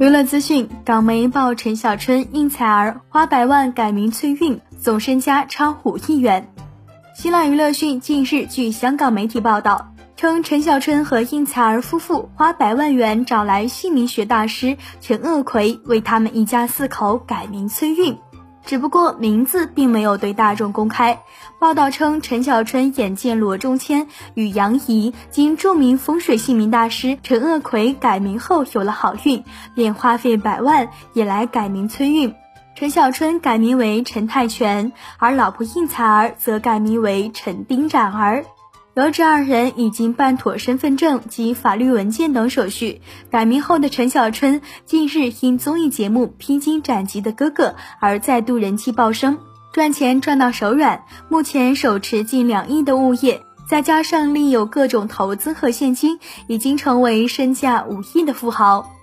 娱乐资讯：港媒曝陈小春应采儿花百万改名翠韵，总身家超五亿元。新浪娱乐讯近日据香港媒体报道称，陈小春和应采儿夫妇花百万元找来姓名学大师陈鄂奎，为他们一家四口改名崔韵。只不过名字并没有对大众公开。报道称，陈小春眼见罗中谦与杨怡经著名风水姓名大师陈鄂奎改名后有了好运，便花费百万也来改名催运。陈小春改名为陈泰全，而老婆应采儿则改名为陈丁展儿。得知二人已经办妥身份证及法律文件等手续，改名后的陈小春近日因综艺节目《披荆斩棘的哥哥》而再度人气爆升，赚钱赚到手软，目前手持近两亿的物业，再加上另有各种投资和现金，已经成为身价五亿的富豪。